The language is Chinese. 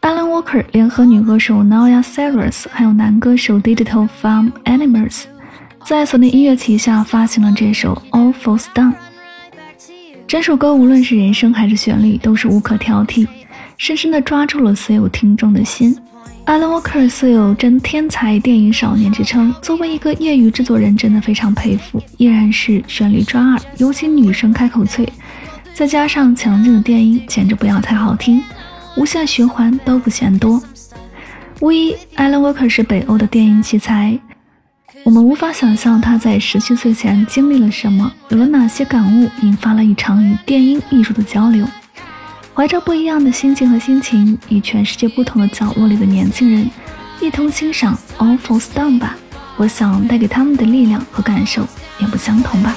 Alan Walker 联合女歌手 Naya Cyrus，还有男歌手 Digital Farm Animals，在索尼音乐旗下发行了这首 All Falls Down。整首歌无论是人声还是旋律，都是无可挑剔，深深地抓住了所有听众的心。Alan Walker 素有“真天才电影少年”之称，作为一个业余制作人，真的非常佩服。依然是旋律抓耳，尤其女声开口脆，再加上强劲的电音，简直不要太好听，无限循环都不嫌多。无疑，Alan Walker 是北欧的电音奇才。我们无法想象他在十七岁前经历了什么，有了哪些感悟，引发了一场与电音艺术的交流。怀着不一样的心情和心情，与全世界不同的角落里的年轻人一同欣赏《All Falls Down》吧。我想带给他们的力量和感受也不相同吧。